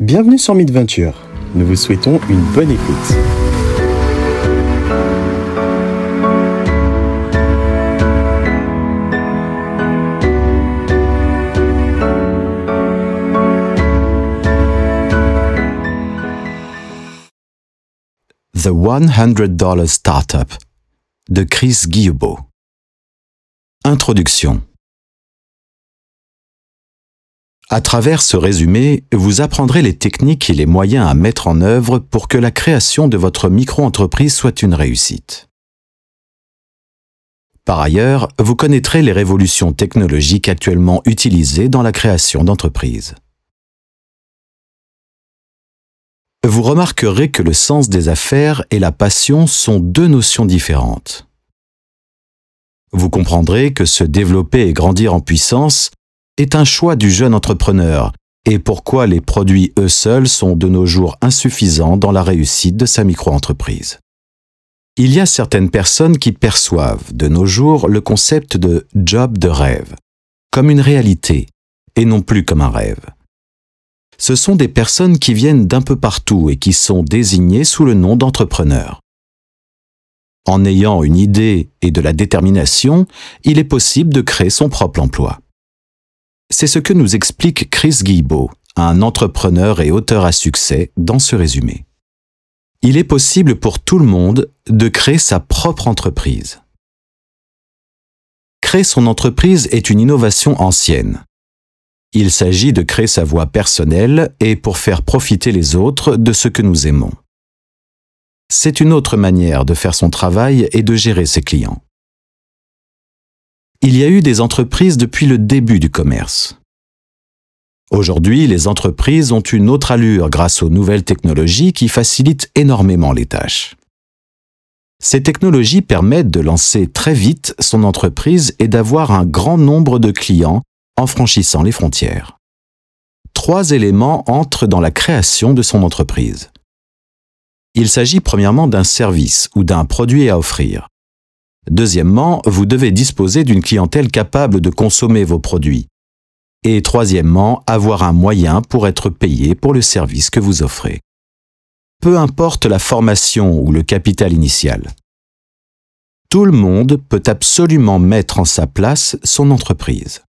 Bienvenue sur Midventure. Nous vous souhaitons une bonne écoute. The $100 Startup de Chris Guillebeau. Introduction. À travers ce résumé, vous apprendrez les techniques et les moyens à mettre en œuvre pour que la création de votre micro-entreprise soit une réussite. Par ailleurs, vous connaîtrez les révolutions technologiques actuellement utilisées dans la création d'entreprises. vous remarquerez que le sens des affaires et la passion sont deux notions différentes. Vous comprendrez que se développer et grandir en puissance est un choix du jeune entrepreneur et pourquoi les produits eux seuls sont de nos jours insuffisants dans la réussite de sa micro-entreprise? Il y a certaines personnes qui perçoivent de nos jours le concept de job de rêve comme une réalité et non plus comme un rêve ce sont des personnes qui viennent d'un peu partout et qui sont désignées sous le nom d'entrepreneurs. En ayant une idée et de la détermination, il est possible de créer son propre emploi. C'est ce que nous explique Chris Guillebeau, un entrepreneur et auteur à succès, dans ce résumé. Il est possible pour tout le monde de créer sa propre entreprise. Créer son entreprise est une innovation ancienne. Il s'agit de créer sa voie personnelle et pour faire profiter les autres de ce que nous aimons. C'est une autre manière de faire son travail et de gérer ses clients. Il y a eu des entreprises depuis le début du commerce. Aujourd'hui, les entreprises ont une autre allure grâce aux nouvelles technologies qui facilitent énormément les tâches. Ces technologies permettent de lancer très vite son entreprise et d'avoir un grand nombre de clients en franchissant les frontières. Trois éléments entrent dans la création de son entreprise. Il s'agit premièrement d'un service ou d'un produit à offrir. Deuxièmement, vous devez disposer d'une clientèle capable de consommer vos produits. Et troisièmement, avoir un moyen pour être payé pour le service que vous offrez. Peu importe la formation ou le capital initial. Tout le monde peut absolument mettre en sa place son entreprise.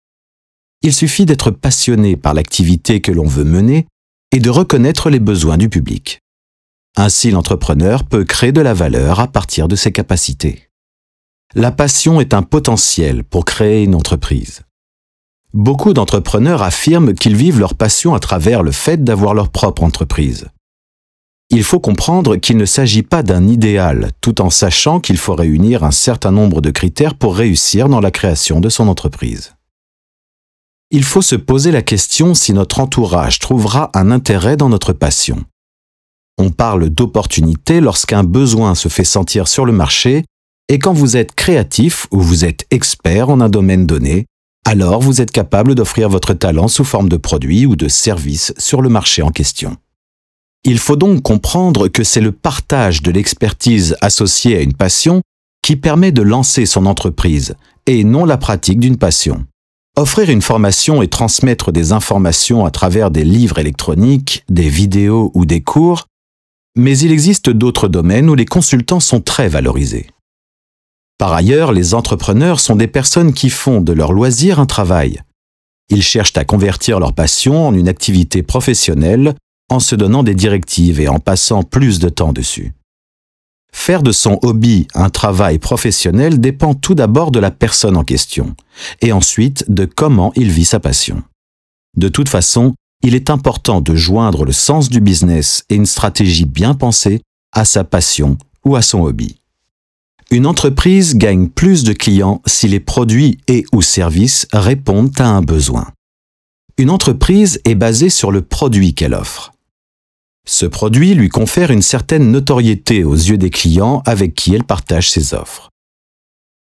Il suffit d'être passionné par l'activité que l'on veut mener et de reconnaître les besoins du public. Ainsi, l'entrepreneur peut créer de la valeur à partir de ses capacités. La passion est un potentiel pour créer une entreprise. Beaucoup d'entrepreneurs affirment qu'ils vivent leur passion à travers le fait d'avoir leur propre entreprise. Il faut comprendre qu'il ne s'agit pas d'un idéal, tout en sachant qu'il faut réunir un certain nombre de critères pour réussir dans la création de son entreprise il faut se poser la question si notre entourage trouvera un intérêt dans notre passion. On parle d'opportunité lorsqu'un besoin se fait sentir sur le marché et quand vous êtes créatif ou vous êtes expert en un domaine donné, alors vous êtes capable d'offrir votre talent sous forme de produit ou de service sur le marché en question. Il faut donc comprendre que c'est le partage de l'expertise associée à une passion qui permet de lancer son entreprise et non la pratique d'une passion. Offrir une formation et transmettre des informations à travers des livres électroniques, des vidéos ou des cours, mais il existe d'autres domaines où les consultants sont très valorisés. Par ailleurs, les entrepreneurs sont des personnes qui font de leur loisir un travail. Ils cherchent à convertir leur passion en une activité professionnelle en se donnant des directives et en passant plus de temps dessus. Faire de son hobby un travail professionnel dépend tout d'abord de la personne en question, et ensuite de comment il vit sa passion. De toute façon, il est important de joindre le sens du business et une stratégie bien pensée à sa passion ou à son hobby. Une entreprise gagne plus de clients si les produits et ou services répondent à un besoin. Une entreprise est basée sur le produit qu'elle offre. Ce produit lui confère une certaine notoriété aux yeux des clients avec qui elle partage ses offres.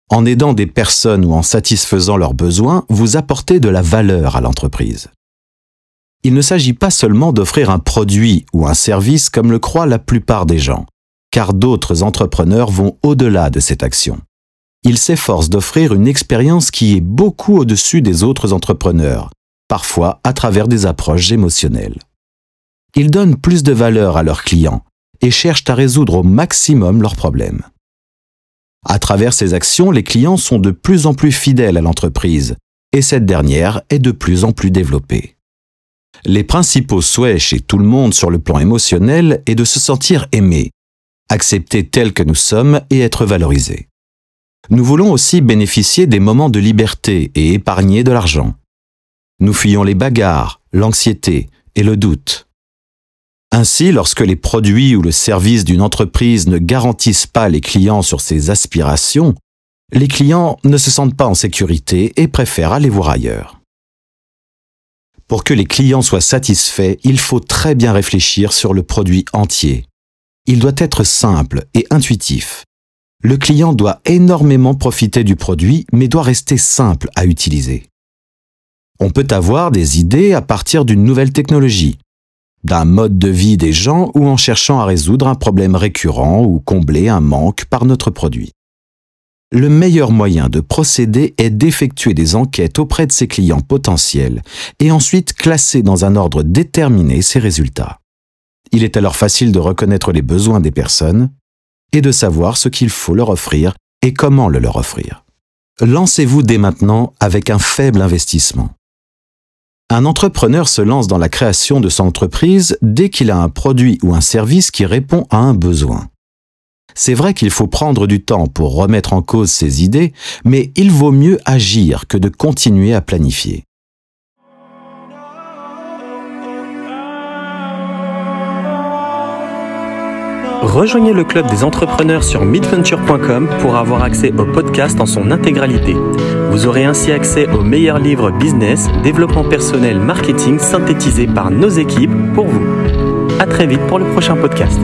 En aidant des personnes ou en satisfaisant leurs besoins, vous apportez de la valeur à l'entreprise. Il ne s'agit pas seulement d'offrir un produit ou un service comme le croient la plupart des gens, car d'autres entrepreneurs vont au-delà de cette action. Ils s'efforcent d'offrir une expérience qui est beaucoup au-dessus des autres entrepreneurs, parfois à travers des approches émotionnelles. ils donnent plus de valeur à leurs clients et cherchent à résoudre au maximum leurs problèmes. À travers ces actions, les clients sont de plus en plus fidèles à l'entreprise et cette dernière est de plus en plus développée. Les principaux souhaits chez tout le monde sur le plan émotionnel est de se sentir aimé, accepté tel que nous sommes et être valorisé. Nous voulons aussi bénéficier des moments de liberté et épargner de l'argent. Nous fuyons les bagarres, l'anxiété et le doute. Ainsi, lorsque les produits ou le service d'une entreprise ne garantissent pas les clients sur ses aspirations, les clients ne se sentent pas en sécurité et préfèrent aller voir ailleurs. Pour que les clients soient satisfaits, il faut très bien réfléchir sur le produit entier. Il doit être simple et intuitif. Le client doit énormément profiter du produit, mais doit rester simple à utiliser. On peut avoir des idées à partir d'une nouvelle technologie, d'un mode de vie des gens ou en cherchant à résoudre un problème récurrent ou combler un manque par notre produit. Le meilleur moyen de procéder est d'effectuer des enquêtes auprès de ses clients potentiels et ensuite classer dans un ordre déterminé ses résultats. Il est alors facile de reconnaître les besoins des personnes et de savoir ce qu'il faut leur offrir et comment le leur offrir. Lancez-vous dès maintenant avec un faible investissement. Un entrepreneur se lance dans la création de son entreprise dès qu'il a un produit ou un service qui répond à un besoin. C'est vrai qu'il faut prendre du temps pour remettre en cause ses idées, mais il vaut mieux agir que de continuer à planifier. Rejoignez le club des entrepreneurs sur midventure.com pour avoir accès au podcast en son intégralité. Vous aurez ainsi accès aux meilleurs livres business, développement personnel, marketing synthétisés par nos équipes pour vous. À très vite pour le prochain podcast.